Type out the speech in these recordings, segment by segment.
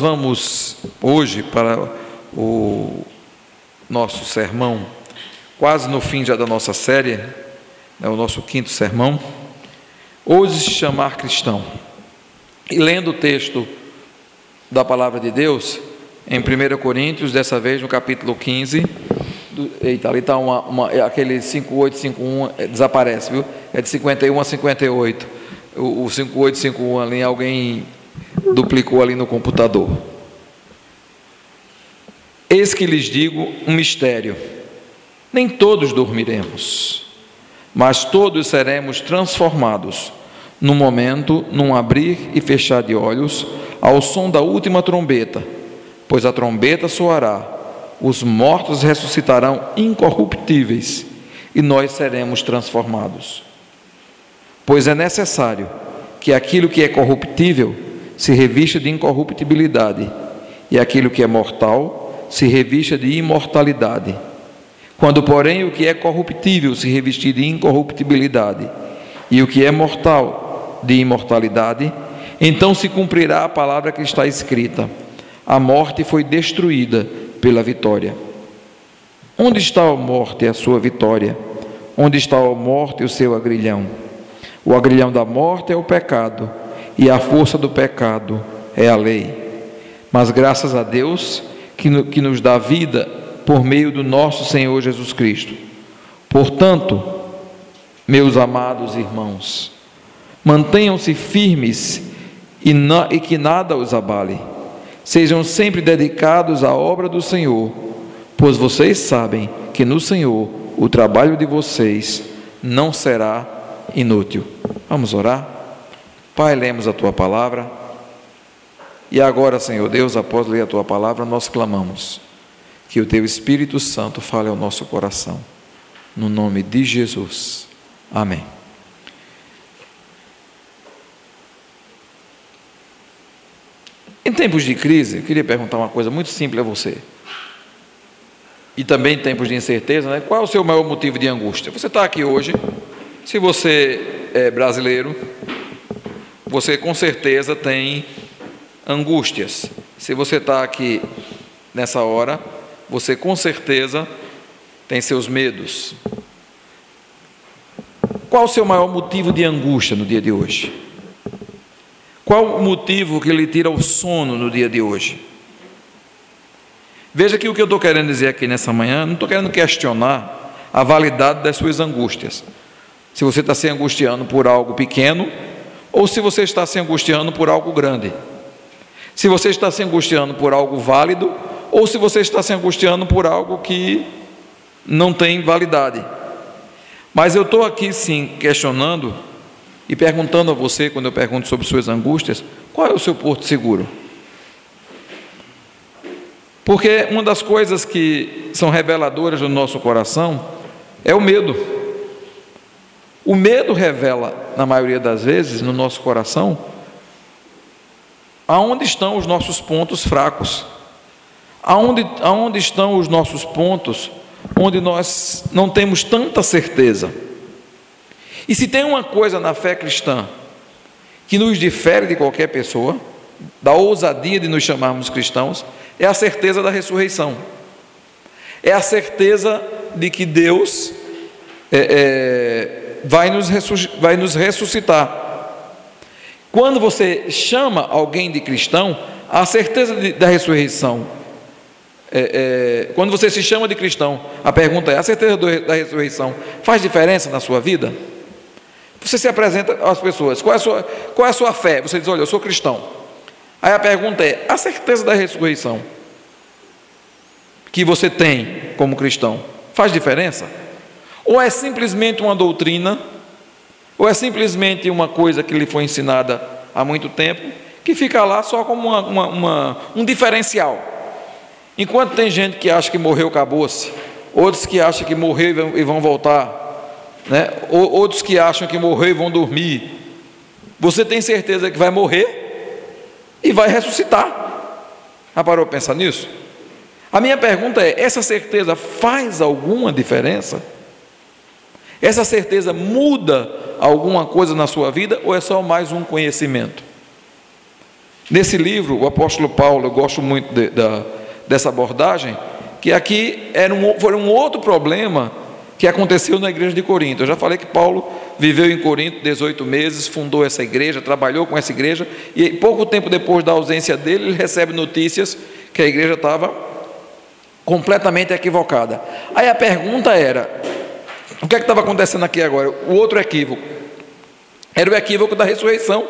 vamos hoje para o nosso sermão, quase no fim já da nossa série, é o nosso quinto sermão, hoje se chamar cristão. E lendo o texto da palavra de Deus, em 1 Coríntios, dessa vez no capítulo 15, do, eita, ali está uma, uma, é aquele 5851, é, desaparece, viu? É de 51 a 58. O, o 5851 ali, alguém duplicou ali no computador. Eis que lhes digo um mistério: nem todos dormiremos, mas todos seremos transformados, num momento, num abrir e fechar de olhos, ao som da última trombeta, pois a trombeta soará, os mortos ressuscitarão incorruptíveis e nós seremos transformados. Pois é necessário que aquilo que é corruptível se revista de incorruptibilidade, e aquilo que é mortal se revista de imortalidade. Quando, porém, o que é corruptível se revestir de incorruptibilidade, e o que é mortal de imortalidade, então se cumprirá a palavra que está escrita: a morte foi destruída pela vitória. Onde está a morte, a sua vitória? Onde está a morte, o seu agrilhão? O agrilhão da morte é o pecado, e a força do pecado é a lei. Mas graças a Deus que, que nos dá vida por meio do nosso Senhor Jesus Cristo. Portanto, meus amados irmãos, mantenham-se firmes e, na, e que nada os abale. Sejam sempre dedicados à obra do Senhor, pois vocês sabem que no Senhor o trabalho de vocês não será inútil. Vamos orar? Pai, lemos a tua palavra. E agora, Senhor Deus, após ler a tua palavra, nós clamamos que o teu Espírito Santo fale ao nosso coração. No nome de Jesus. Amém. Em tempos de crise, eu queria perguntar uma coisa muito simples a você. E também em tempos de incerteza, né? qual é o seu maior motivo de angústia? Você está aqui hoje, se você é brasileiro, você com certeza tem angústias. Se você está aqui nessa hora, você com certeza tem seus medos. Qual o seu maior motivo de angústia no dia de hoje? Qual o motivo que lhe tira o sono no dia de hoje? Veja que o que eu estou querendo dizer aqui nessa manhã, não estou querendo questionar a validade das suas angústias. Se você está se angustiando por algo pequeno, ou se você está se angustiando por algo grande. Se você está se angustiando por algo válido, ou se você está se angustiando por algo que não tem validade. Mas eu estou aqui sim questionando e perguntando a você, quando eu pergunto sobre suas angústias, qual é o seu porto seguro? Porque uma das coisas que são reveladoras do nosso coração é o medo. O medo revela, na maioria das vezes, no nosso coração, aonde estão os nossos pontos fracos, aonde, aonde estão os nossos pontos onde nós não temos tanta certeza. E se tem uma coisa na fé cristã que nos difere de qualquer pessoa, da ousadia de nos chamarmos cristãos, é a certeza da ressurreição. É a certeza de que Deus é, é, vai nos, vai nos ressuscitar. Quando você chama alguém de cristão, a certeza de, da ressurreição. É, é, quando você se chama de cristão, a pergunta é: a certeza do, da ressurreição faz diferença na sua vida? Você se apresenta às pessoas: qual é, a sua, qual é a sua fé? Você diz: olha, eu sou cristão. Aí a pergunta é: a certeza da ressurreição que você tem como cristão faz diferença? Ou é simplesmente uma doutrina, ou é simplesmente uma coisa que lhe foi ensinada há muito tempo, que fica lá só como uma, uma, uma, um diferencial. Enquanto tem gente que acha que morreu, acabou-se, outros que acham que morreu e vão voltar, né? outros que acham que morreu e vão dormir. Você tem certeza que vai morrer e vai ressuscitar. Já parou pensar nisso? A minha pergunta é: essa certeza faz alguma diferença? Essa certeza muda alguma coisa na sua vida ou é só mais um conhecimento? Nesse livro, o apóstolo Paulo, eu gosto muito de, da, dessa abordagem, que aqui era um, foi um outro problema que aconteceu na igreja de Corinto. Eu já falei que Paulo viveu em Corinto 18 meses, fundou essa igreja, trabalhou com essa igreja, e pouco tempo depois da ausência dele, ele recebe notícias que a igreja estava completamente equivocada. Aí a pergunta era: o que é estava acontecendo aqui agora? O outro equívoco era o equívoco da ressurreição.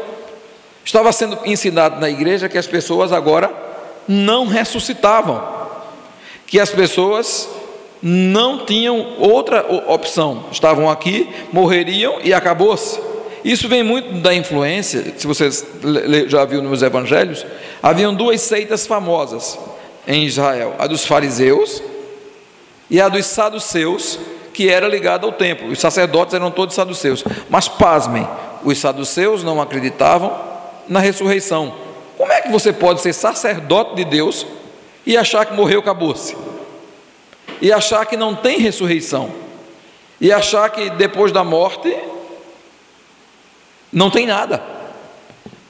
Estava sendo ensinado na igreja que as pessoas agora não ressuscitavam, que as pessoas não tinham outra opção, estavam aqui, morreriam e acabou-se. Isso vem muito da influência, se vocês já viram nos evangelhos, haviam duas seitas famosas em Israel, a dos fariseus e a dos saduceus, que era ligada ao templo. Os sacerdotes eram todos saduceus. Mas pasmem, os saduceus não acreditavam na ressurreição. Como é que você pode ser sacerdote de Deus e achar que morreu, acabou-se? E achar que não tem ressurreição? E achar que depois da morte não tem nada?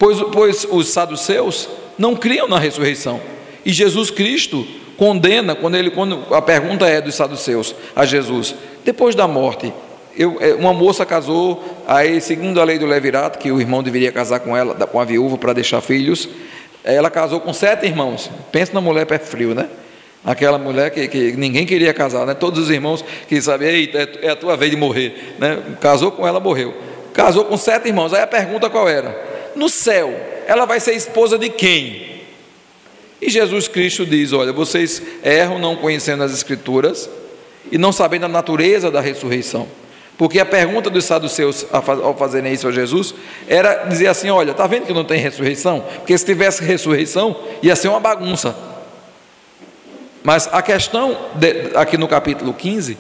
Pois, pois os saduceus não criam na ressurreição. E Jesus Cristo condena, quando, ele, quando a pergunta é dos saduceus a Jesus, depois da morte, eu, é, uma moça casou, aí, segundo a lei do Levirato, que o irmão deveria casar com ela, com a viúva para deixar filhos, ela casou com sete irmãos. Pensa na mulher pé frio, né? Aquela mulher que, que, ninguém queria casar, né? Todos os irmãos que sabiam, é, é a tua vez de morrer, né? Casou com ela, morreu. Casou com sete irmãos. Aí a pergunta qual era? No céu, ela vai ser esposa de quem? E Jesus Cristo diz: Olha, vocês erram não conhecendo as Escrituras e não sabendo a natureza da ressurreição. Porque a pergunta dos saduceus ao fazerem isso a Jesus era dizer assim: olha, está vendo que não tem ressurreição? Porque se tivesse ressurreição, ia ser uma bagunça. Mas a questão, de, aqui no capítulo 15,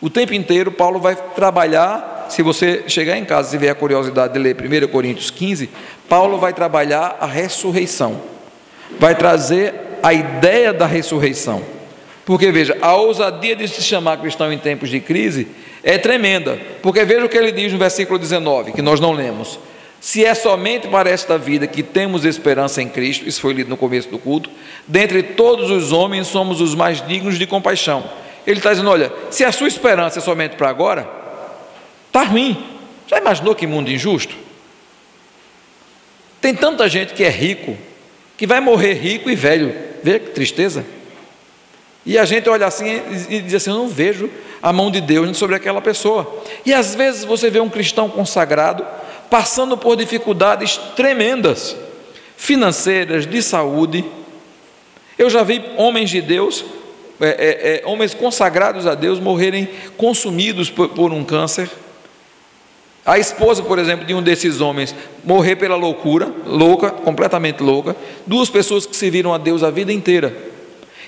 o tempo inteiro Paulo vai trabalhar. Se você chegar em casa e tiver a curiosidade de ler 1 Coríntios 15, Paulo vai trabalhar a ressurreição, vai trazer a ideia da ressurreição. Porque veja, a ousadia de se chamar cristão em tempos de crise é tremenda, porque veja o que ele diz no versículo 19, que nós não lemos. Se é somente para esta vida que temos esperança em Cristo, isso foi lido no começo do culto, dentre todos os homens somos os mais dignos de compaixão. Ele está dizendo: olha, se a sua esperança é somente para agora, está ruim. Já imaginou que mundo injusto? Tem tanta gente que é rico, que vai morrer rico e velho. Vê que tristeza. E a gente olha assim e diz assim: eu não vejo a mão de Deus sobre aquela pessoa. E às vezes você vê um cristão consagrado passando por dificuldades tremendas, financeiras, de saúde. Eu já vi homens de Deus, é, é, é, homens consagrados a Deus, morrerem consumidos por, por um câncer. A esposa, por exemplo, de um desses homens morrer pela loucura, louca, completamente louca. Duas pessoas que se viram a Deus a vida inteira.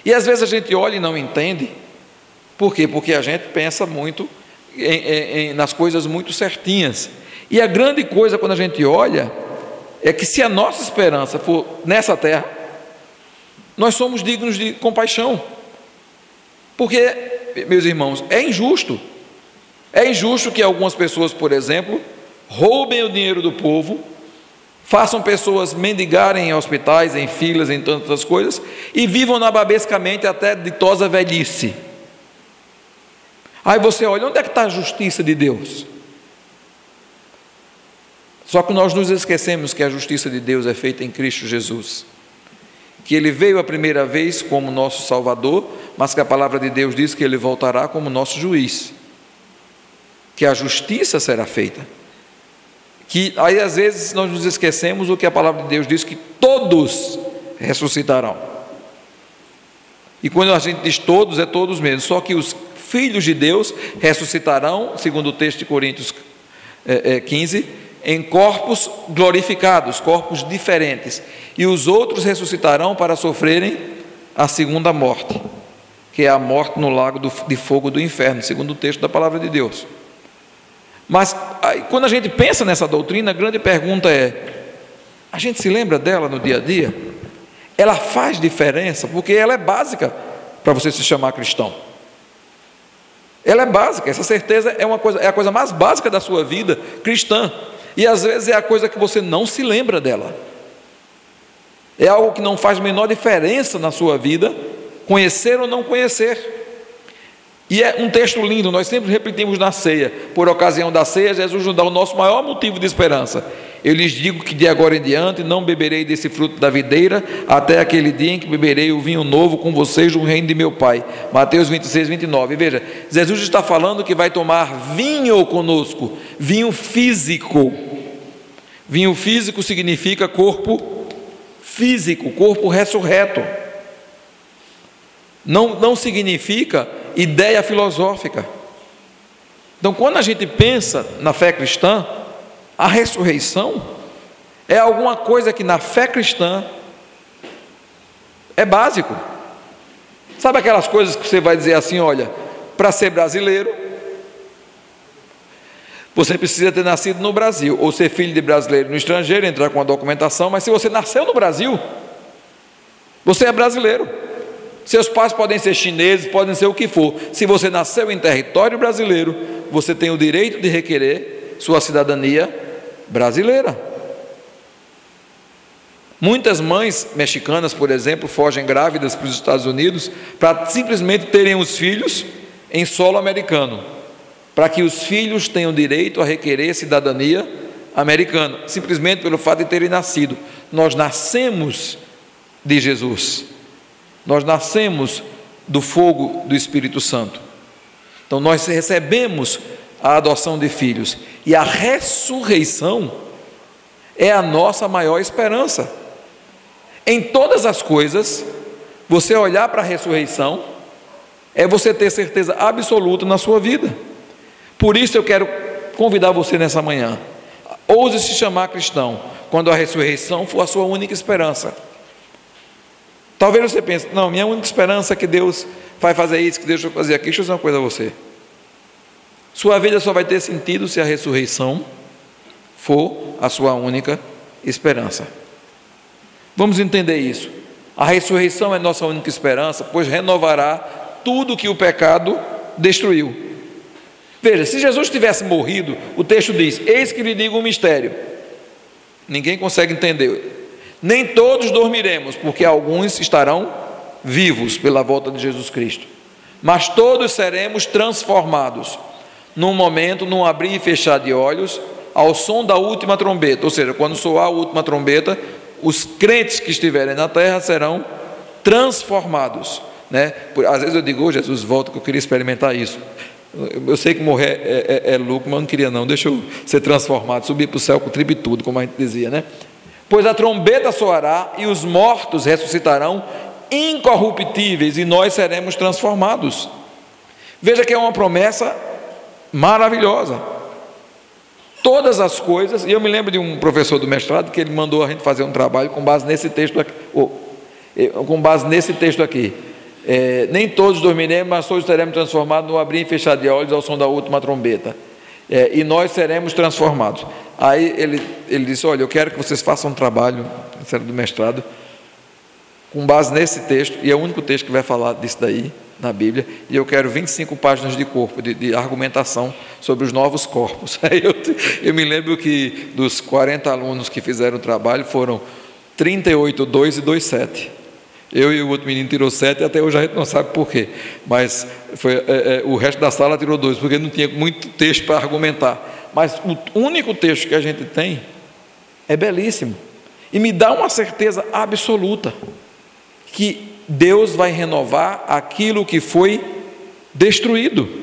E às vezes a gente olha e não entende, por quê? Porque a gente pensa muito em, em, nas coisas muito certinhas. E a grande coisa quando a gente olha é que se a nossa esperança for nessa terra, nós somos dignos de compaixão. Porque, meus irmãos, é injusto. É injusto que algumas pessoas, por exemplo, roubem o dinheiro do povo, façam pessoas mendigarem em hospitais, em filas, em tantas coisas, e vivam nababescamente até ditosa velhice. Aí você olha, onde é que está a justiça de Deus? Só que nós nos esquecemos que a justiça de Deus é feita em Cristo Jesus. Que ele veio a primeira vez como nosso Salvador, mas que a palavra de Deus diz que ele voltará como nosso juiz. Que a justiça será feita. Que aí às vezes nós nos esquecemos o que a palavra de Deus diz que todos ressuscitarão. E quando a gente diz todos, é todos mesmo, só que os filhos de Deus ressuscitarão, segundo o texto de Coríntios 15, é, é, em corpos glorificados, corpos diferentes, e os outros ressuscitarão para sofrerem a segunda morte, que é a morte no lago de fogo do inferno, segundo o texto da palavra de Deus. Mas quando a gente pensa nessa doutrina, a grande pergunta é: a gente se lembra dela no dia a dia? Ela faz diferença porque ela é básica para você se chamar cristão. Ela é básica, essa certeza é uma coisa, é a coisa mais básica da sua vida cristã. E às vezes é a coisa que você não se lembra dela. É algo que não faz menor diferença na sua vida, conhecer ou não conhecer. E é um texto lindo, nós sempre repetimos na ceia. Por ocasião da ceia, Jesus nos dá o nosso maior motivo de esperança. Eu lhes digo que de agora em diante não beberei desse fruto da videira, até aquele dia em que beberei o vinho novo com vocês no reino de meu Pai. Mateus 26, 29. Veja, Jesus está falando que vai tomar vinho conosco, vinho físico. Vinho físico significa corpo físico, corpo ressurreto. Não, não significa ideia filosófica. Então, quando a gente pensa na fé cristã, a ressurreição é alguma coisa que na fé cristã é básico. Sabe aquelas coisas que você vai dizer assim: olha, para ser brasileiro, você precisa ter nascido no Brasil, ou ser filho de brasileiro no estrangeiro, entrar com a documentação, mas se você nasceu no Brasil, você é brasileiro. Seus pais podem ser chineses, podem ser o que for. Se você nasceu em território brasileiro, você tem o direito de requerer sua cidadania brasileira. Muitas mães mexicanas, por exemplo, fogem grávidas para os Estados Unidos para simplesmente terem os filhos em solo americano, para que os filhos tenham direito a requerer cidadania americana, simplesmente pelo fato de terem nascido. Nós nascemos de Jesus. Nós nascemos do fogo do Espírito Santo. Então nós recebemos a adoção de filhos e a ressurreição é a nossa maior esperança. Em todas as coisas, você olhar para a ressurreição é você ter certeza absoluta na sua vida. Por isso eu quero convidar você nessa manhã. Ouse se chamar cristão quando a ressurreição for a sua única esperança. Talvez você pense, não, minha única esperança é que Deus vai fazer isso, que Deus vai fazer aquilo. Deixa eu dizer uma coisa a você. Sua vida só vai ter sentido se a ressurreição for a sua única esperança. Vamos entender isso. A ressurreição é nossa única esperança, pois renovará tudo que o pecado destruiu. Veja, se Jesus tivesse morrido, o texto diz: Eis que lhe digo um mistério. Ninguém consegue entender. Nem todos dormiremos, porque alguns estarão vivos pela volta de Jesus Cristo. Mas todos seremos transformados num momento, num abrir e fechar de olhos, ao som da última trombeta. Ou seja, quando soar a última trombeta, os crentes que estiverem na terra serão transformados. Né? Às vezes eu digo, oh, Jesus, volta que eu queria experimentar isso. Eu sei que morrer é, é, é lucro, mas não queria não. Deixa eu ser transformado, subir para o céu com tribo e tudo, como a gente dizia, né? Pois a trombeta soará e os mortos ressuscitarão incorruptíveis e nós seremos transformados. Veja que é uma promessa maravilhosa. Todas as coisas, e eu me lembro de um professor do mestrado que ele mandou a gente fazer um trabalho com base nesse texto aqui, com base nesse texto aqui. É, nem todos dormiremos, mas todos seremos transformados no abrir e fechar de olhos ao som da última trombeta. É, e nós seremos transformados. Aí ele, ele disse: Olha, eu quero que vocês façam um trabalho, era do mestrado, com base nesse texto, e é o único texto que vai falar disso daí na Bíblia, e eu quero 25 páginas de corpo, de, de argumentação sobre os novos corpos. Aí eu, eu me lembro que dos 40 alunos que fizeram o trabalho foram 38, 2 e 2, 7. Eu e o outro menino tirou sete, até hoje a gente não sabe por quê. Mas foi, é, é, o resto da sala tirou dois, porque não tinha muito texto para argumentar. Mas o único texto que a gente tem é belíssimo e me dá uma certeza absoluta que Deus vai renovar aquilo que foi destruído.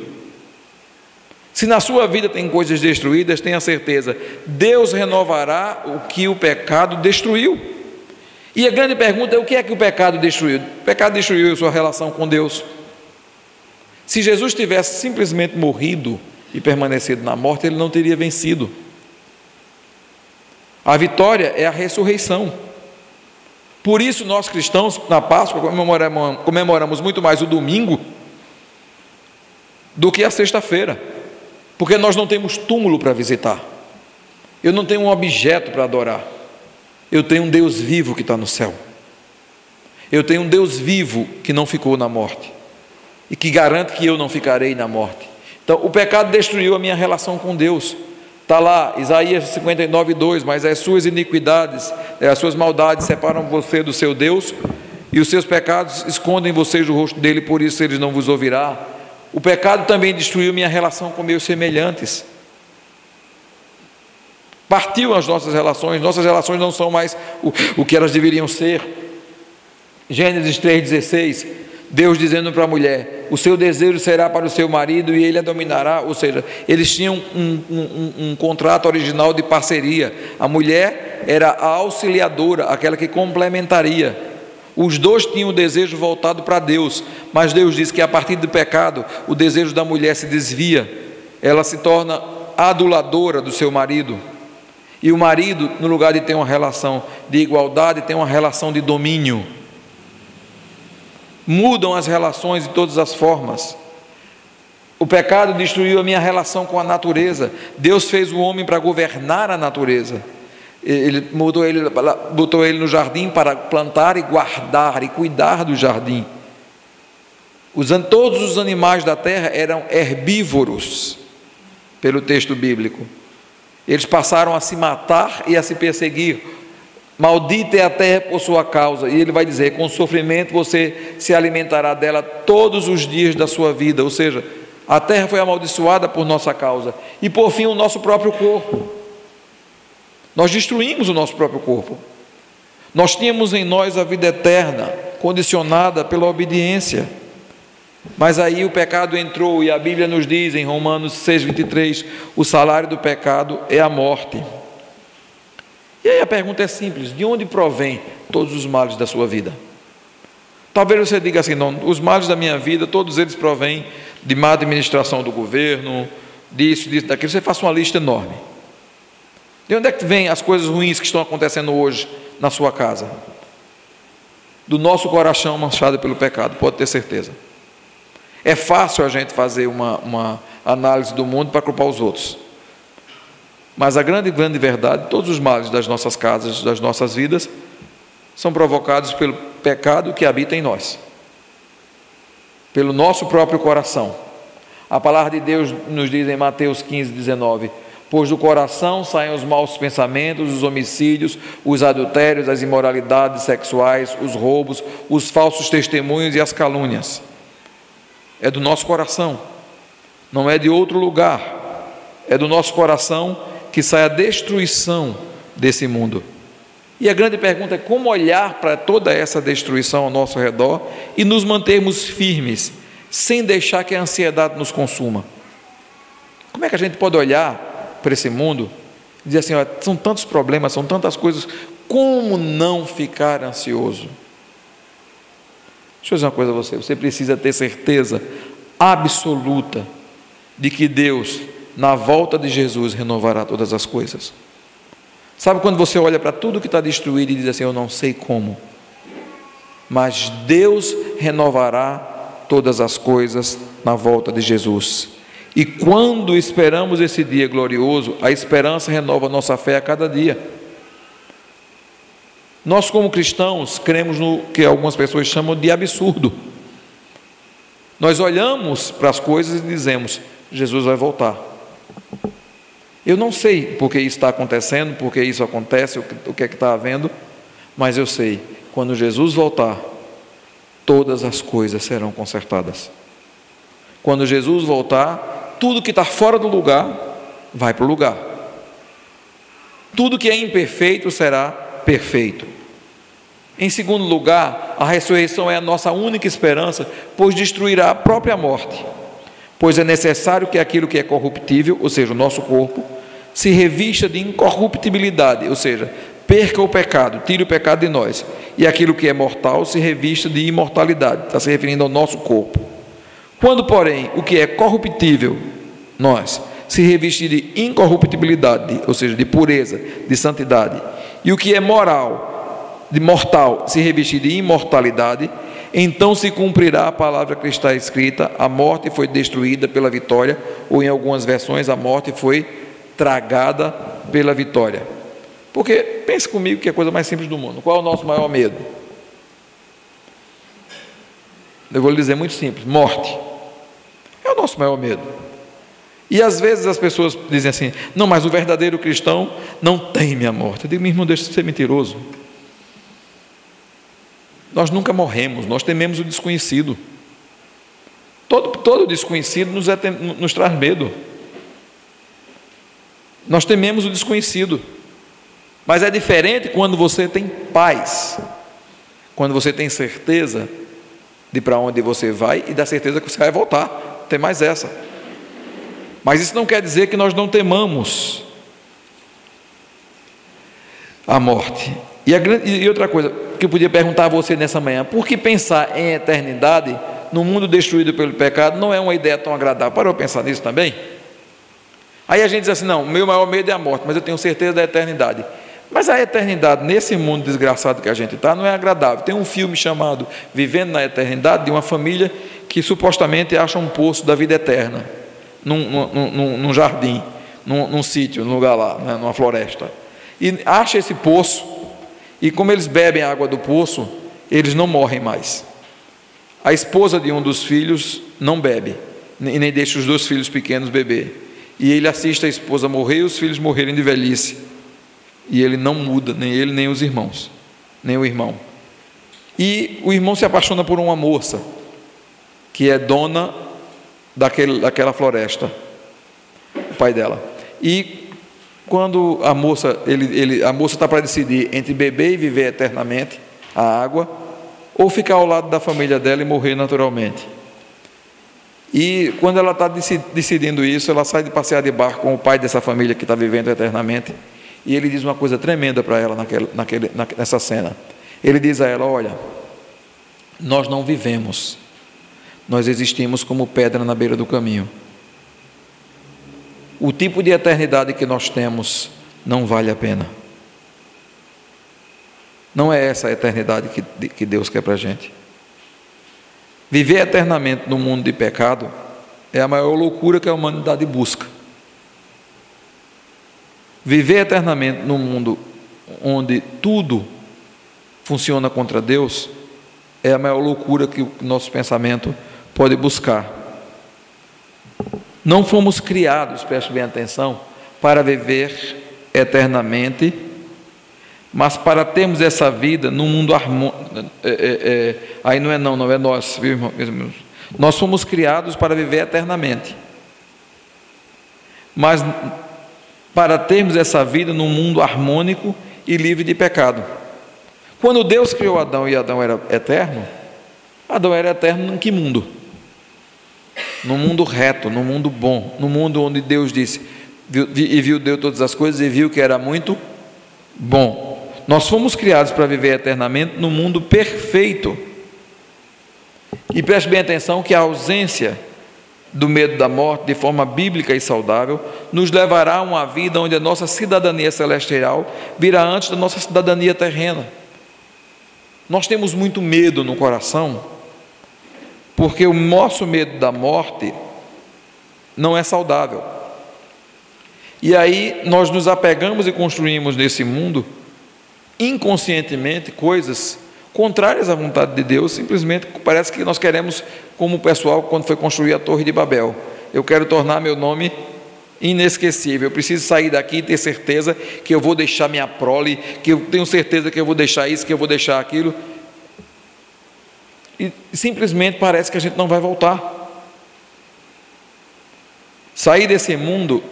Se na sua vida tem coisas destruídas, tenha certeza, Deus renovará o que o pecado destruiu. E a grande pergunta é: o que é que o pecado destruiu? O pecado destruiu a sua relação com Deus. Se Jesus tivesse simplesmente morrido, e permanecido na morte, ele não teria vencido. A vitória é a ressurreição. Por isso, nós cristãos, na Páscoa, comemoramos, muito mais o domingo do que a sexta-feira, porque nós não temos túmulo para visitar, eu não tenho um objeto para adorar, eu tenho um Deus vivo que está no céu, eu tenho um Deus vivo que não ficou na morte e que garante que eu não ficarei na morte. Então, o pecado destruiu a minha relação com Deus. Está lá, Isaías 59, 2, mas as suas iniquidades, eh, as suas maldades separam você do seu Deus, e os seus pecados escondem vocês do rosto dele, por isso ele não vos ouvirá. O pecado também destruiu minha relação com meus semelhantes. Partiu as nossas relações, nossas relações não são mais o, o que elas deveriam ser. Gênesis 3,16, Deus dizendo para a mulher: O seu desejo será para o seu marido e ele a dominará. Ou seja, eles tinham um, um, um, contrato original de parceria. A mulher era a auxiliadora, aquela que complementaria. Os dois tinham o desejo voltado para Deus, mas Deus diz que a partir do pecado, o desejo da mulher se desvia, ela se torna aduladora do seu marido. E o marido, no lugar de ter uma relação de igualdade, tem uma relação de domínio mudam as relações de todas as formas. O pecado destruiu a minha relação com a natureza. Deus fez o homem para governar a natureza. Ele mudou ele, botou ele no jardim para plantar e guardar e cuidar do jardim. Usando todos os animais da terra eram herbívoros, pelo texto bíblico. Eles passaram a se matar e a se perseguir Maldita é a terra por sua causa. E ele vai dizer: com sofrimento você se alimentará dela todos os dias da sua vida. Ou seja, a terra foi amaldiçoada por nossa causa. E por fim, o nosso próprio corpo. Nós destruímos o nosso próprio corpo. Nós tínhamos em nós a vida eterna, condicionada pela obediência. Mas aí o pecado entrou e a Bíblia nos diz em Romanos 6:23, o salário do pecado é a morte. E aí a pergunta é simples: de onde provém todos os males da sua vida? Talvez você diga assim: não, os males da minha vida, todos eles provêm de má administração do governo, disso, disso, daquilo. Você faça uma lista enorme. De onde é que vem as coisas ruins que estão acontecendo hoje na sua casa? Do nosso coração manchado pelo pecado, pode ter certeza. É fácil a gente fazer uma, uma análise do mundo para culpar os outros. Mas a grande, grande verdade, todos os males das nossas casas, das nossas vidas, são provocados pelo pecado que habita em nós, pelo nosso próprio coração. A palavra de Deus nos diz em Mateus 15, 19: Pois do coração saem os maus pensamentos, os homicídios, os adultérios, as imoralidades sexuais, os roubos, os falsos testemunhos e as calúnias. É do nosso coração, não é de outro lugar, é do nosso coração que sai a destruição desse mundo. E a grande pergunta é como olhar para toda essa destruição ao nosso redor e nos mantermos firmes, sem deixar que a ansiedade nos consuma. Como é que a gente pode olhar para esse mundo e dizer assim: olha, são tantos problemas, são tantas coisas, como não ficar ansioso? Deixa eu dizer uma coisa a você: você precisa ter certeza absoluta de que Deus na volta de Jesus renovará todas as coisas. Sabe quando você olha para tudo que está destruído e diz assim: Eu não sei como, mas Deus renovará todas as coisas na volta de Jesus. E quando esperamos esse dia glorioso, a esperança renova nossa fé a cada dia. Nós, como cristãos, cremos no que algumas pessoas chamam de absurdo. Nós olhamos para as coisas e dizemos: Jesus vai voltar. Eu não sei por que isso está acontecendo, por que isso acontece, o que é que está havendo, mas eu sei, quando Jesus voltar, todas as coisas serão consertadas. Quando Jesus voltar, tudo que está fora do lugar vai para o lugar. Tudo que é imperfeito será perfeito. Em segundo lugar, a ressurreição é a nossa única esperança, pois destruirá a própria morte. Pois é necessário que aquilo que é corruptível, ou seja, o nosso corpo, se revista de incorruptibilidade, ou seja, perca o pecado, tire o pecado de nós, e aquilo que é mortal se revista de imortalidade, está se referindo ao nosso corpo. Quando, porém, o que é corruptível, nós, se reviste de incorruptibilidade, ou seja, de pureza, de santidade, e o que é moral, de mortal, se reveste de imortalidade, então se cumprirá a palavra que está escrita: a morte foi destruída pela vitória, ou em algumas versões, a morte foi tragada pela vitória. Porque pense comigo que é a coisa mais simples do mundo. Qual é o nosso maior medo? Eu vou lhe dizer muito simples: morte. É o nosso maior medo. E às vezes as pessoas dizem assim: não, mas o verdadeiro cristão não teme a morte. Eu digo, meu irmão, deixa de ser mentiroso. Nós nunca morremos, nós tememos o desconhecido. Todo, todo desconhecido nos, é, nos traz medo. Nós tememos o desconhecido. Mas é diferente quando você tem paz, quando você tem certeza de para onde você vai e da certeza que você vai voltar. Tem mais essa. Mas isso não quer dizer que nós não temamos a morte. E, a, e outra coisa que eu podia perguntar a você nessa manhã: por que pensar em eternidade no mundo destruído pelo pecado não é uma ideia tão agradável? Parou pensar nisso também? Aí a gente diz assim: não, meu maior medo é a morte, mas eu tenho certeza da eternidade. Mas a eternidade, nesse mundo desgraçado que a gente está, não é agradável. Tem um filme chamado Vivendo na Eternidade, de uma família que supostamente acha um poço da vida eterna, num, num, num jardim, num, num, sítio, num lugar lá, né, numa floresta. E acha esse poço, e como eles bebem a água do poço, eles não morrem mais. A esposa de um dos filhos não bebe, e nem deixa os dois filhos pequenos beber. E ele assiste a esposa morrer e os filhos morrerem de velhice e ele não muda, nem ele, nem os irmãos, nem o irmão. E o irmão se apaixona por uma moça, que é dona daquele, daquela floresta, o pai dela. E quando a moça ele, ele, a moça está para decidir entre beber e viver eternamente a água, ou ficar ao lado da família dela e morrer naturalmente. E quando ela está decidindo isso, ela sai de passear de barco com o pai dessa família que está vivendo eternamente e ele diz uma coisa tremenda para ela naquele, naquele, nessa cena. Ele diz a ela: Olha, nós não vivemos, nós existimos como pedra na beira do caminho. O tipo de eternidade que nós temos não vale a pena. Não é essa a eternidade que, que Deus quer para a gente. Viver eternamente no mundo de pecado é a maior loucura que a humanidade busca. Viver eternamente num mundo onde tudo funciona contra Deus é a maior loucura que o nosso pensamento pode buscar. Não fomos criados, preste bem atenção, para viver eternamente, mas para termos essa vida num mundo harmônico. É, é, é, aí não é não, não é nós, viu, irmãos? Nós fomos criados para viver eternamente. Mas para termos essa vida num mundo harmônico e livre de pecado. Quando Deus criou Adão e Adão era eterno, Adão era eterno em que mundo? No mundo reto, no mundo bom, no mundo onde Deus disse, e viu Deus todas as coisas e viu que era muito bom. Nós fomos criados para viver eternamente no mundo perfeito. E preste bem atenção que a ausência do medo da morte de forma bíblica e saudável, nos levará a uma vida onde a nossa cidadania celestial virá antes da nossa cidadania terrena. Nós temos muito medo no coração, porque o nosso medo da morte não é saudável. E aí nós nos apegamos e construímos nesse mundo, inconscientemente, coisas contrárias à vontade de Deus, simplesmente parece que nós queremos, como o pessoal quando foi construir a Torre de Babel. Eu quero tornar meu nome inesquecível. Eu preciso sair daqui e ter certeza que eu vou deixar minha prole, que eu tenho certeza que eu vou deixar isso, que eu vou deixar aquilo. E simplesmente parece que a gente não vai voltar. Sair desse mundo,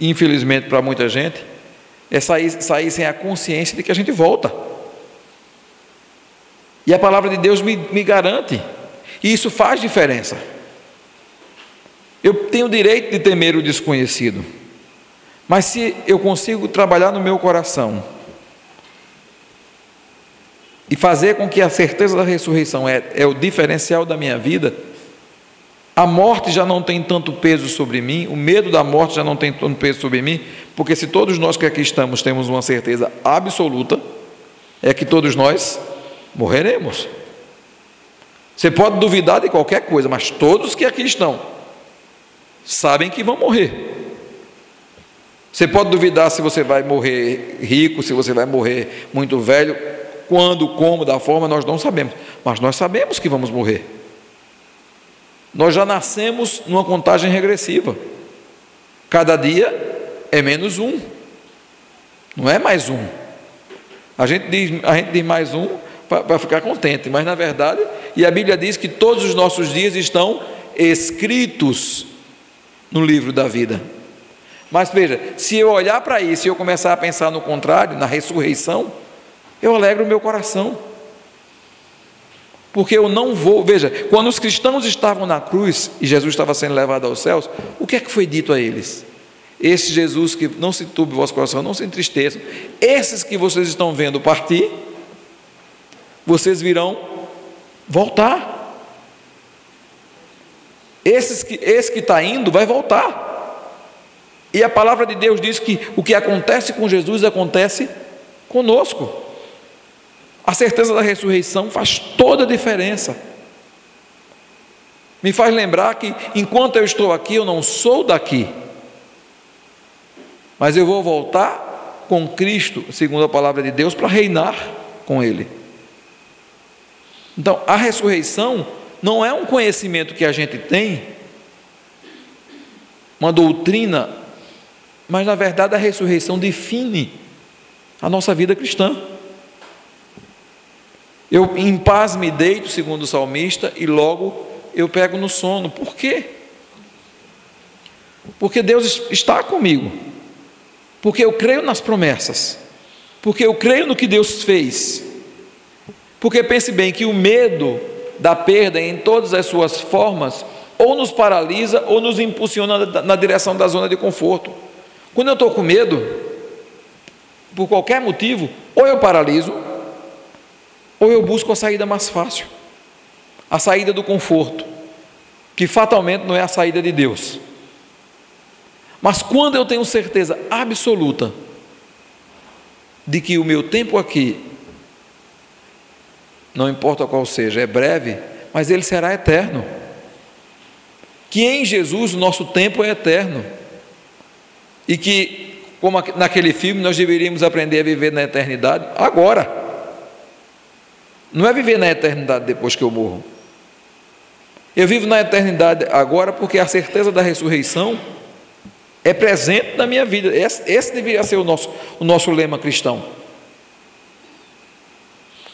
infelizmente para muita gente, é sair, sair sem a consciência de que a gente volta. E a palavra de Deus me, me garante, e isso faz diferença. Eu tenho o direito de temer o desconhecido, mas se eu consigo trabalhar no meu coração e fazer com que a certeza da ressurreição é, é o diferencial da minha vida, a morte já não tem tanto peso sobre mim, o medo da morte já não tem tanto peso sobre mim, porque se todos nós que aqui estamos temos uma certeza absoluta, é que todos nós morreremos. Você pode duvidar de qualquer coisa, mas todos que aqui estão sabem que vão morrer. Você pode duvidar se você vai morrer rico, se você vai morrer muito velho, quando, como, da forma, nós não sabemos, mas nós sabemos que vamos morrer. Nós já nascemos numa contagem regressiva. Cada dia é menos um, não é mais um. A gente diz, a gente diz mais um para ficar contente, mas na verdade, e a Bíblia diz que todos os nossos dias estão escritos no livro da vida. Mas veja, se eu olhar para isso e eu começar a pensar no contrário, na ressurreição, eu alegro o meu coração. Porque eu não vou, veja, quando os cristãos estavam na cruz e Jesus estava sendo levado aos céus, o que é que foi dito a eles? Esse Jesus que não se turbe o vosso coração, não se entristeçam, esses que vocês estão vendo partir, vocês virão voltar. Esses que, esse que está indo vai voltar. E a palavra de Deus diz que o que acontece com Jesus acontece conosco. A certeza da ressurreição faz toda a diferença. Me faz lembrar que enquanto eu estou aqui, eu não sou daqui, mas eu vou voltar com Cristo, segundo a palavra de Deus, para reinar com Ele. Então, a ressurreição não é um conhecimento que a gente tem, uma doutrina, mas na verdade a ressurreição define a nossa vida cristã. Eu em paz me deito, segundo o salmista, e logo eu pego no sono. Por quê? Porque Deus está comigo. Porque eu creio nas promessas. Porque eu creio no que Deus fez. Porque pense bem que o medo da perda em todas as suas formas ou nos paralisa ou nos impulsiona na direção da zona de conforto. Quando eu estou com medo, por qualquer motivo, ou eu paraliso, ou eu busco a saída mais fácil, a saída do conforto, que fatalmente não é a saída de Deus. Mas quando eu tenho certeza absoluta de que o meu tempo aqui, não importa qual seja, é breve, mas ele será eterno. Que em Jesus o nosso tempo é eterno. E que, como naquele filme, nós deveríamos aprender a viver na eternidade agora. Não é viver na eternidade depois que eu morro. Eu vivo na eternidade agora porque a certeza da ressurreição é presente na minha vida. Esse, esse deveria ser o nosso, o nosso lema cristão.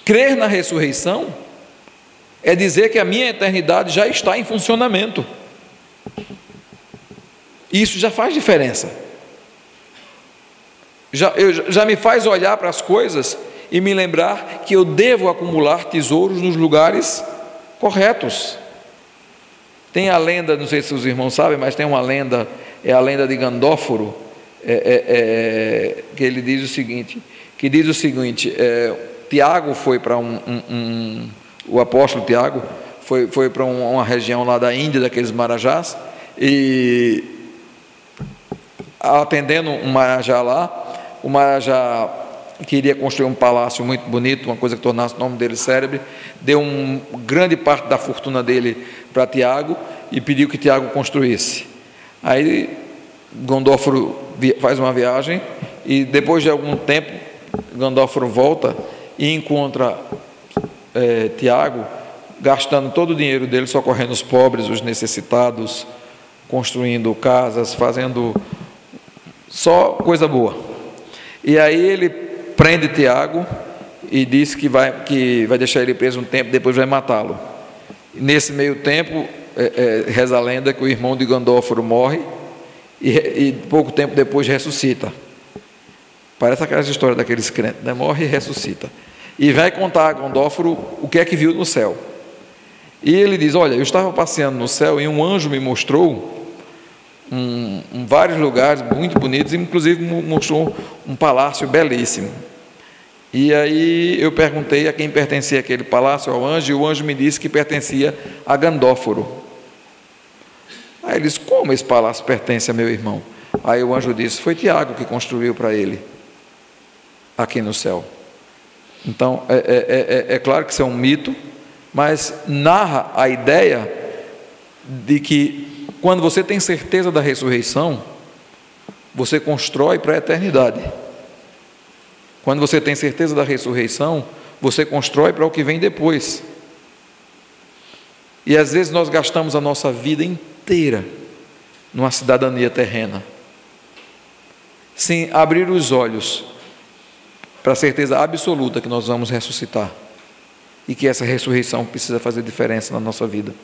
Crer na ressurreição é dizer que a minha eternidade já está em funcionamento. Isso já faz diferença. Já, eu, já me faz olhar para as coisas e me lembrar que eu devo acumular tesouros nos lugares corretos. Tem a lenda, não sei se os irmãos sabem, mas tem uma lenda, é a lenda de Gandóforo, é, é, é, que ele diz o seguinte, que diz o seguinte, é, Tiago foi para um, um, um, o apóstolo Tiago foi, foi para uma região lá da Índia, daqueles marajás, e atendendo um marajá lá, o marajá queria construir um palácio muito bonito, uma coisa que tornasse o nome dele célebre, deu um, grande parte da fortuna dele para Tiago e pediu que Tiago construísse. Aí Gondóforo faz uma viagem e depois de algum tempo Gondóforo volta e encontra é, Tiago gastando todo o dinheiro dele socorrendo os pobres, os necessitados, construindo casas, fazendo só coisa boa. E aí ele prende Tiago e diz que vai, que vai deixar ele preso um tempo, depois vai matá-lo. Nesse meio tempo, é, é, reza a lenda que o irmão de Gandóforo morre e, e, pouco tempo depois ressuscita. Parece aquela história daqueles crentes, né? morre e ressuscita. E vai contar a Gandóforo o que é que viu no céu. E ele diz: Olha, eu estava passeando no céu e um anjo me mostrou um, um, vários lugares muito bonitos, inclusive mostrou um palácio belíssimo. E aí eu perguntei a quem pertencia aquele palácio, ao anjo, e o anjo me disse que pertencia a Gandóforo. Aí ele disse: Como esse palácio pertence a meu irmão? Aí o anjo disse: Foi Tiago que construiu para ele, aqui no céu. Então, é, é, é, é claro que isso é um mito, mas narra a ideia de que quando você tem certeza da ressurreição, você constrói para a eternidade. Quando você tem certeza da ressurreição, você constrói para o que vem depois. E às vezes nós gastamos a nossa vida inteira numa cidadania terrena, sem abrir os olhos para a certeza absoluta que nós vamos ressuscitar e que essa ressurreição precisa fazer diferença na nossa vida.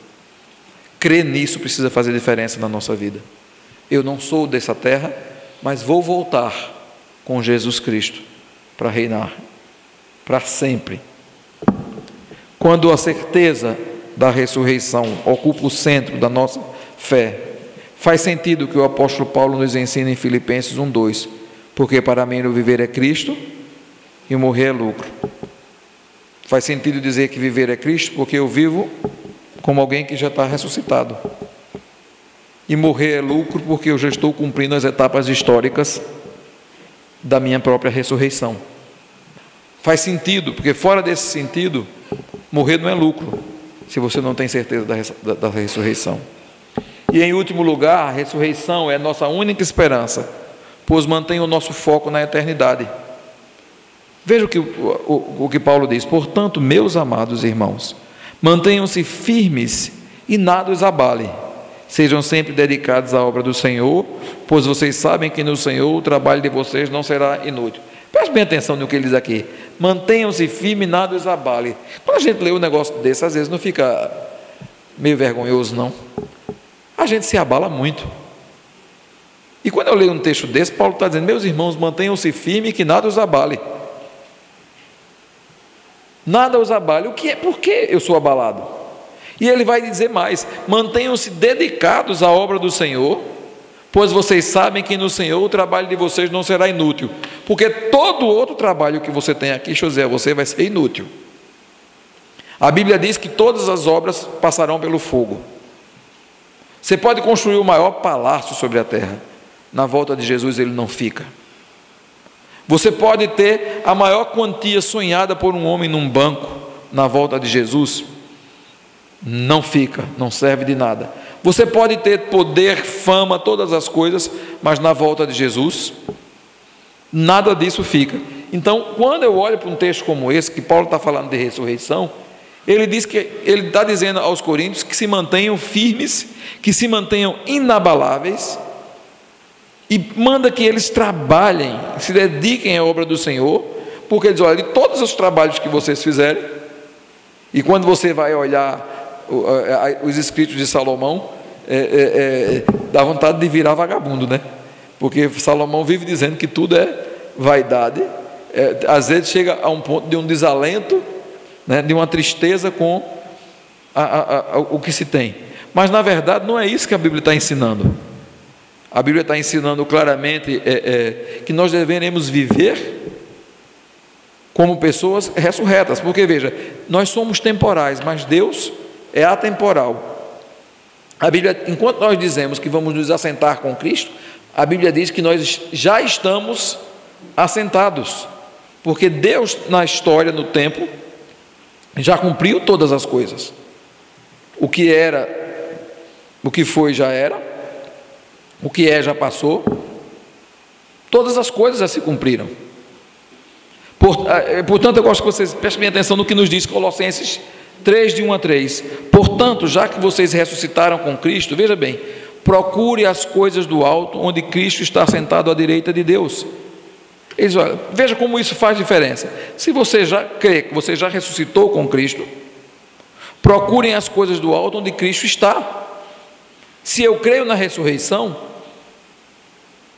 Crer nisso precisa fazer diferença na nossa vida. Eu não sou dessa terra, mas vou voltar com Jesus Cristo para reinar para sempre. Quando a certeza da ressurreição ocupa o centro da nossa fé, faz sentido que o apóstolo Paulo nos ensina em Filipenses 1:2, porque para mim o viver é Cristo e morrer é lucro. Faz sentido dizer que viver é Cristo, porque eu vivo como alguém que já está ressuscitado. E morrer é lucro, porque eu já estou cumprindo as etapas históricas da minha própria ressurreição. Faz sentido, porque fora desse sentido, morrer não é lucro, se você não tem certeza da, da, da ressurreição. E em último lugar, a ressurreição é a nossa única esperança, pois mantém o nosso foco na eternidade. Veja o que, o, o, o que Paulo diz: portanto, meus amados irmãos, mantenham-se firmes e nada os abale. Sejam sempre dedicados à obra do Senhor, pois vocês sabem que no Senhor o trabalho de vocês não será inútil. Preste bem atenção no que ele diz aqui. Mantenham-se firmes, nada os abale. Quando a gente lê um negócio desse, às vezes não fica meio vergonhoso, não. A gente se abala muito. E quando eu leio um texto desse, Paulo está dizendo: Meus irmãos, mantenham-se firmes, que nada os abale. Nada os abale. O que é? Por que eu sou abalado? E ele vai dizer mais: mantenham-se dedicados à obra do Senhor, pois vocês sabem que no Senhor o trabalho de vocês não será inútil, porque todo outro trabalho que você tem aqui, José, você vai ser inútil. A Bíblia diz que todas as obras passarão pelo fogo. Você pode construir o maior palácio sobre a terra, na volta de Jesus ele não fica. Você pode ter a maior quantia sonhada por um homem num banco, na volta de Jesus, não fica, não serve de nada. Você pode ter poder, fama, todas as coisas, mas na volta de Jesus, nada disso fica. Então, quando eu olho para um texto como esse, que Paulo está falando de ressurreição, ele diz que ele está dizendo aos coríntios que se mantenham firmes, que se mantenham inabaláveis, e manda que eles trabalhem, se dediquem à obra do Senhor, porque eles olham de todos os trabalhos que vocês fizerem, e quando você vai olhar os escritos de Salomão, é, é, é, dá vontade de virar vagabundo, né? Porque Salomão vive dizendo que tudo é vaidade, é, às vezes chega a um ponto de um desalento, né, de uma tristeza com a, a, a, o que se tem. Mas na verdade não é isso que a Bíblia está ensinando. A Bíblia está ensinando claramente é, é, que nós devemos viver como pessoas ressurretas, porque veja, nós somos temporais, mas Deus é atemporal. A Bíblia, enquanto nós dizemos que vamos nos assentar com Cristo, a Bíblia diz que nós já estamos assentados, porque Deus na história, no tempo, já cumpriu todas as coisas. O que era, o que foi já era, o que é já passou. Todas as coisas já se cumpriram. Eh, portanto, eu gosto que vocês prestem atenção no que nos diz Colossenses 3, de 1 a 3. Portanto, já que vocês ressuscitaram com Cristo, veja bem, procure as coisas do alto, onde Cristo está sentado à direita de Deus. Veja como isso faz diferença. Se você já crê que você já ressuscitou com Cristo, procurem as coisas do alto onde Cristo está. Se eu creio na ressurreição,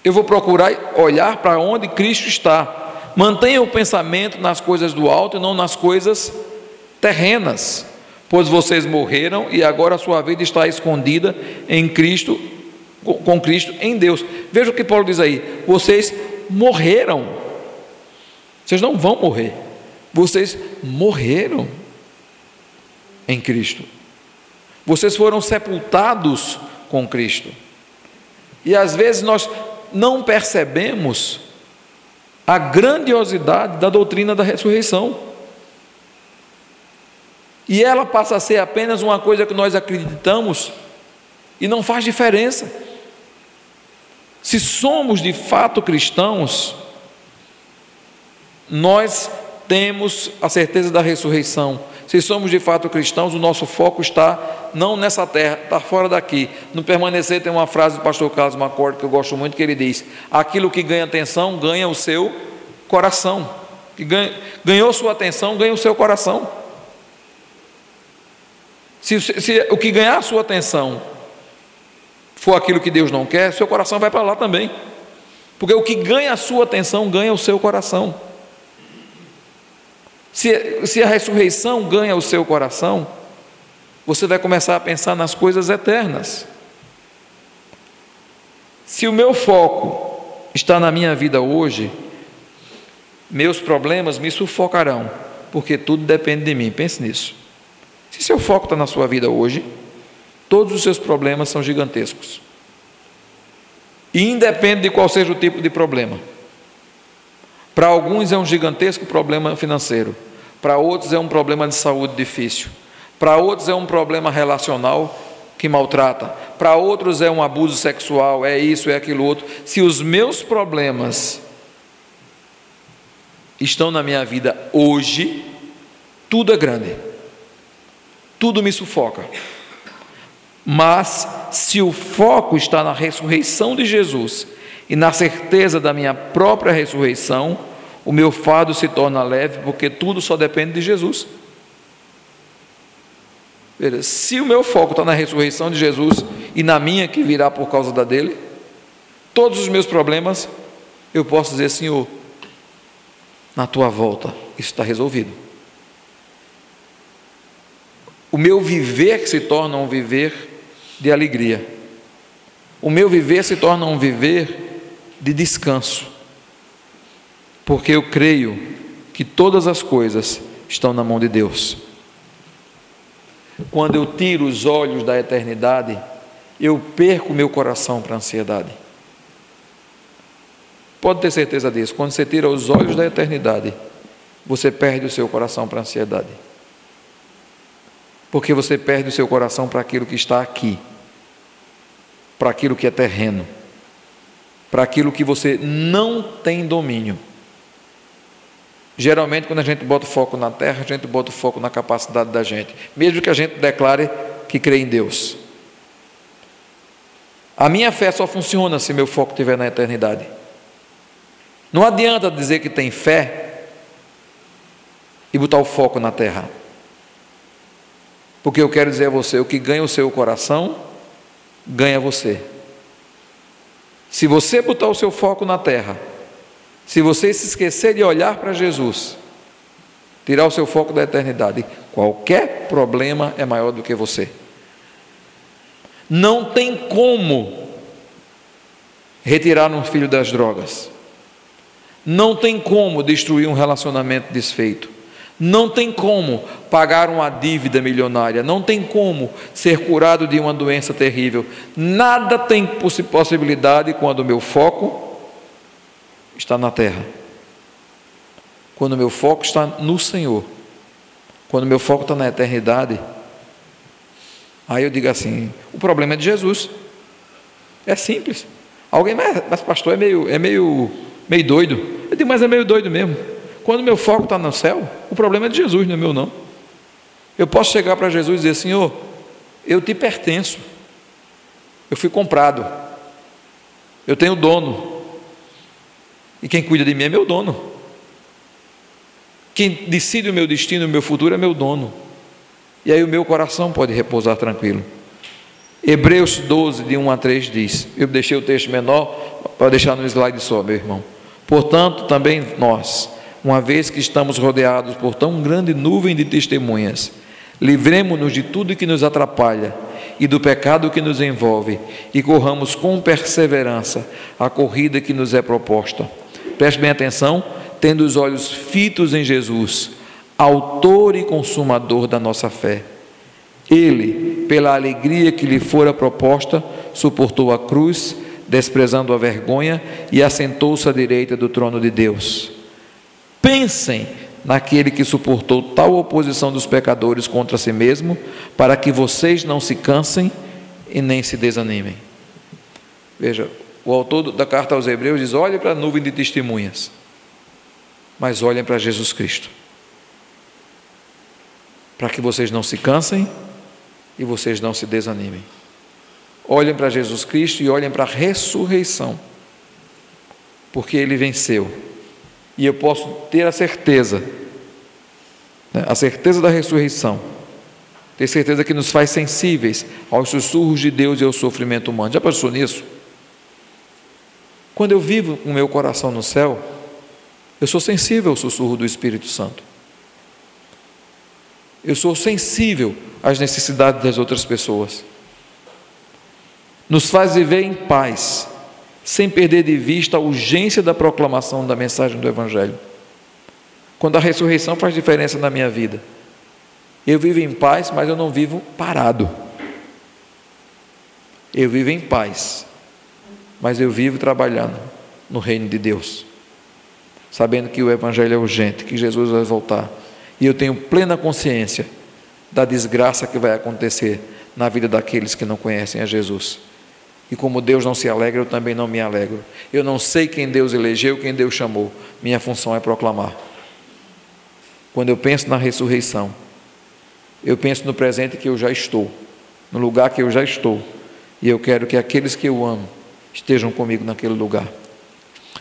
eu vou procurar olhar para onde Cristo está. Mantenha o pensamento nas coisas do alto e não nas coisas terrenas, pois vocês morreram e agora a sua vida está escondida em Cristo, com Cristo em Deus. Veja o que Paulo diz aí: vocês morreram, vocês não vão morrer, vocês morreram em Cristo, vocês foram sepultados com Cristo. E às vezes nós não percebemos a grandiosidade da doutrina da ressurreição. E ela passa a ser apenas uma coisa que nós acreditamos e não faz diferença. Se somos de fato cristãos, nós temos a certeza da ressurreição, se somos de fato cristãos, o nosso foco está não nessa terra, está fora daqui. No permanecer tem uma frase do pastor Carlos Macordo que eu gosto muito, que ele diz: aquilo que ganha atenção ganha o seu coração. Que ganha, ganhou sua atenção, ganha o seu coração. Se, se, se o que ganhar sua atenção for aquilo que Deus não quer, seu coração vai para lá também. Porque o que ganha a sua atenção ganha o seu coração. Se, se a ressurreição ganha o seu coração, você vai começar a pensar nas coisas eternas. Se o meu foco está na minha vida hoje, meus problemas me sufocarão, porque tudo depende de mim. Pense nisso. Se seu foco está na sua vida hoje, todos os seus problemas são gigantescos. E independe de qual seja o tipo de problema. Para alguns é um gigantesco problema financeiro para outros é um problema de saúde difícil, para outros é um problema relacional que maltrata, para outros é um abuso sexual, é isso, é aquilo outro. Se os meus problemas estão na minha vida hoje, tudo é grande, tudo me sufoca. Mas se o foco está na ressurreição de Jesus e na certeza da minha própria ressurreição, o meu fardo se torna leve, porque tudo só depende de Jesus. Se o meu foco está na ressurreição de Jesus e na minha que virá por causa da dele, todos os meus problemas, eu posso dizer, Senhor, na tua volta, isso está resolvido. O meu viver se torna um viver de alegria. O meu viver se torna um viver de descanso porque eu creio que todas as coisas estão na mão de Deus. Quando eu tiro os olhos da eternidade, eu perco meu coração para a ansiedade. Pode ter certeza disso. Quando você tira os olhos da eternidade, você perde o seu coração para a ansiedade. Porque você perde o seu coração para aquilo que está aqui, para aquilo que é terreno, para aquilo que você não tem domínio. Geralmente, quando a gente bota o foco na terra, a gente bota o foco na capacidade da gente, mesmo que a gente declare que crê em Deus. A minha fé só funciona se meu foco estiver na eternidade. Não adianta dizer que tem fé e botar o foco na terra. Porque eu quero dizer a você: o que ganha o seu coração, ganha você. Se você botar o seu foco na terra, se você se esquecer de olhar para Jesus, tirar o seu foco da eternidade, qualquer problema é maior do que você. Não tem como retirar um filho das drogas. Não tem como destruir um relacionamento desfeito. Não tem como pagar uma dívida milionária. Não tem como ser curado de uma doença terrível. Nada tem possibilidade quando o meu foco está na terra. Quando o meu foco está no Senhor, quando o meu foco está na eternidade, aí eu digo assim: o problema é de Jesus. É simples. Alguém, mas, mas pastor, é meio, é meio, meio doido. Eu digo, mas é meio doido mesmo. Quando o meu foco está no céu, o problema é de Jesus, não é meu não. Eu posso chegar para Jesus e dizer, Senhor, eu te pertenço. Eu fui comprado. Eu tenho dono. E quem cuida de mim é meu dono. Quem decide o meu destino, o meu futuro é meu dono. E aí o meu coração pode repousar tranquilo. Hebreus 12, de 1 a 3 diz: Eu deixei o texto menor para deixar no slide só, meu irmão. Portanto, também nós, uma vez que estamos rodeados por tão grande nuvem de testemunhas, livremos-nos de tudo que nos atrapalha e do pecado que nos envolve e corramos com perseverança a corrida que nos é proposta preste bem atenção, tendo os olhos fitos em Jesus, autor e consumador da nossa fé. Ele, pela alegria que lhe fora proposta, suportou a cruz, desprezando a vergonha, e assentou-se à direita do trono de Deus. Pensem naquele que suportou tal oposição dos pecadores contra si mesmo, para que vocês não se cansem e nem se desanimem. Veja, o autor da carta aos Hebreus diz: olhe para a nuvem de testemunhas. mas olhem para Jesus Cristo. Para que vocês não se cansem e vocês não se desanimem. Olhem para Jesus Cristo e olhem para a ressurreição, porque Ele venceu. E eu posso ter a certeza, né, a certeza da ressurreição, ter certeza que nos faz sensíveis aos sussurros de Deus e ao sofrimento humano. Já pensou nisso? Quando eu vivo o meu coração no céu, eu sou sensível ao sussurro do Espírito Santo. Eu sou sensível às necessidades das outras pessoas nos faz viver em paz, sem perder de vista a urgência da proclamação da mensagem do Evangelho. Quando a ressurreição faz diferença na minha vida, eu vivo em paz, mas eu não vivo parado. Eu vivo em paz, mas eu vivo trabalhando no reino de Deus, sabendo que o Evangelho é urgente, que Jesus vai voltar, e eu tenho plena consciência da desgraça que vai acontecer na vida daqueles que não conhecem a Jesus. E como Deus não se alegra, eu também não me alegro. Eu não sei quem Deus elegeu, quem Deus chamou. Minha função é proclamar. Quando eu penso na ressurreição, eu penso no presente que eu já estou, no lugar que eu já estou. E eu quero que aqueles que eu amo estejam comigo naquele lugar.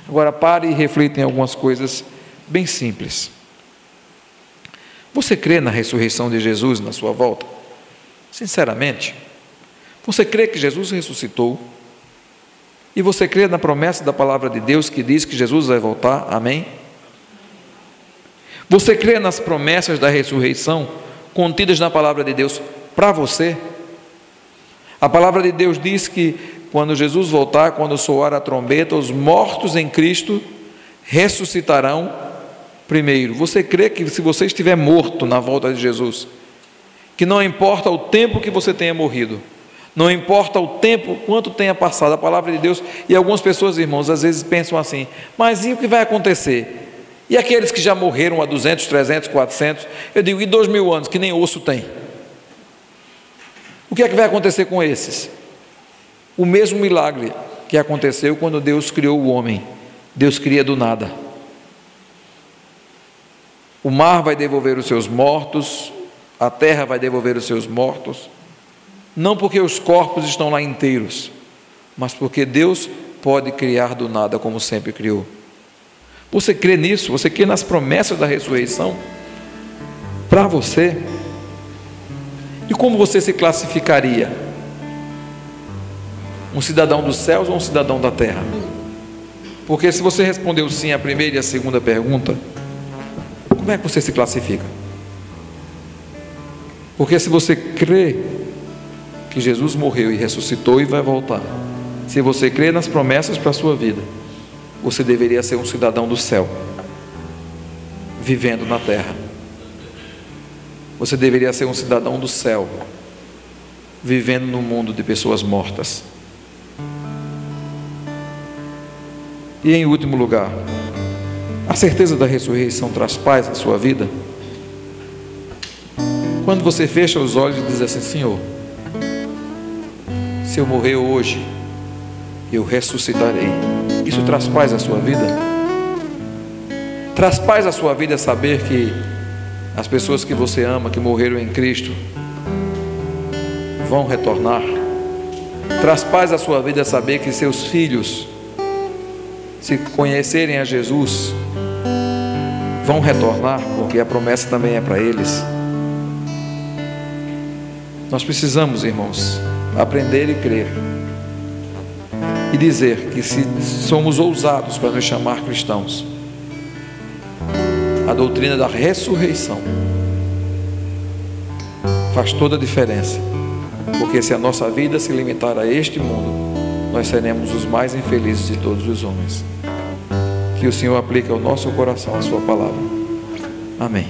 Agora pare e reflita em algumas coisas bem simples. Você crê na ressurreição de Jesus na sua volta? Sinceramente? Você crê que Jesus ressuscitou? E você crê na promessa da palavra de Deus que diz que Jesus vai voltar? Amém? Você crê nas promessas da ressurreição contidas na palavra de Deus para você? A palavra de Deus diz que quando Jesus voltar, quando soar a trombeta, os mortos em Cristo ressuscitarão primeiro. Você crê que se você estiver morto na volta de Jesus, que não importa o tempo que você tenha morrido, não importa o tempo, quanto tenha passado a palavra de Deus, e algumas pessoas, irmãos, às vezes pensam assim: mas e o que vai acontecer? E aqueles que já morreram há 200, 300, 400, eu digo, e dois mil anos, que nem osso tem? O que é que vai acontecer com esses? O mesmo milagre que aconteceu quando Deus criou o homem. Deus cria do nada. O mar vai devolver os seus mortos, a terra vai devolver os seus mortos, não porque os corpos estão lá inteiros, mas porque Deus pode criar do nada como sempre criou. Você crê nisso? Você crê nas promessas da ressurreição? Para você? E como você se classificaria? Um cidadão dos céus ou um cidadão da terra? Porque se você respondeu sim à primeira e à segunda pergunta, como é que você se classifica? Porque se você crê que Jesus morreu e ressuscitou e vai voltar. Se você crê nas promessas para a sua vida, você deveria ser um cidadão do céu, vivendo na terra. Você deveria ser um cidadão do céu, vivendo no mundo de pessoas mortas. E em último lugar, a certeza da ressurreição traz paz à sua vida? Quando você fecha os olhos e diz assim: Senhor, se eu morrer hoje, eu ressuscitarei. Isso traz paz à sua vida? Traz paz à sua vida saber que as pessoas que você ama, que morreram em Cristo, vão retornar. Traz paz à sua vida saber que seus filhos, se conhecerem a Jesus, vão retornar, porque a promessa também é para eles. Nós precisamos, irmãos, aprender e crer. E dizer que se somos ousados para nos chamar cristãos, a doutrina da ressurreição faz toda a diferença. Porque se a nossa vida se limitar a este mundo, nós seremos os mais infelizes de todos os homens. Que o Senhor aplique ao nosso coração a sua palavra. Amém.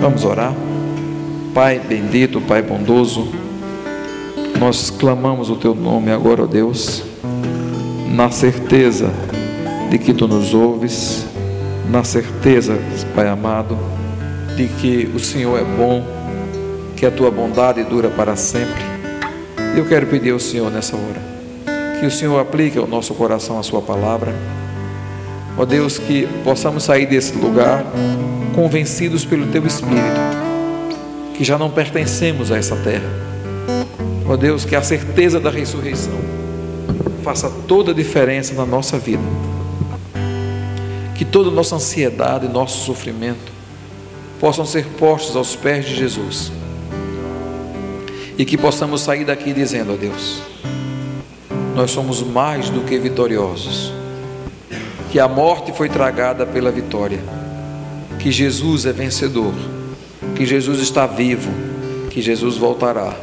Vamos orar. Pai bendito, Pai bondoso, nós clamamos o teu nome agora, ó Deus, na certeza de que tu nos ouves, na certeza, Pai amado, de que o Senhor é bom, que a tua bondade dura para sempre. Eu quero pedir ao Senhor nessa hora que o Senhor aplique ao nosso coração a sua palavra, Ó Deus, que possamos sair desse lugar convencidos pelo Teu Espírito, que já não pertencemos a essa terra. Ó Deus, que a certeza da ressurreição faça toda a diferença na nossa vida. Que toda a nossa ansiedade e nosso sofrimento possam ser postos aos pés de Jesus. E que possamos sair daqui dizendo a Deus: nós somos mais do que vitoriosos. Que a morte foi tragada pela vitória, que Jesus é vencedor, que Jesus está vivo, que Jesus voltará.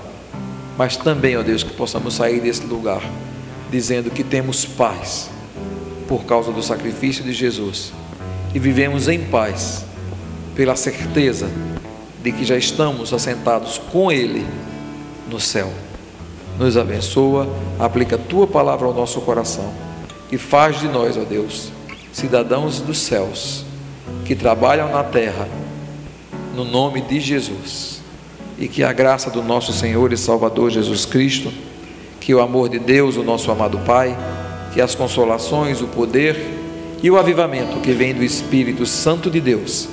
Mas também, ó Deus, que possamos sair desse lugar dizendo que temos paz por causa do sacrifício de Jesus. E vivemos em paz pela certeza de que já estamos assentados com Ele no céu. Nos abençoa, aplica a tua palavra ao nosso coração e faz de nós, ó Deus, cidadãos dos céus, que trabalham na terra, no nome de Jesus. E que a graça do nosso Senhor e Salvador Jesus Cristo, que o amor de Deus, o nosso amado Pai, que as consolações, o poder e o avivamento que vem do Espírito Santo de Deus,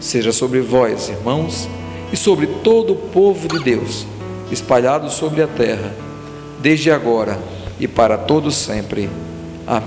seja sobre vós, irmãos, e sobre todo o povo de Deus, espalhado sobre a terra, desde agora e para todos sempre.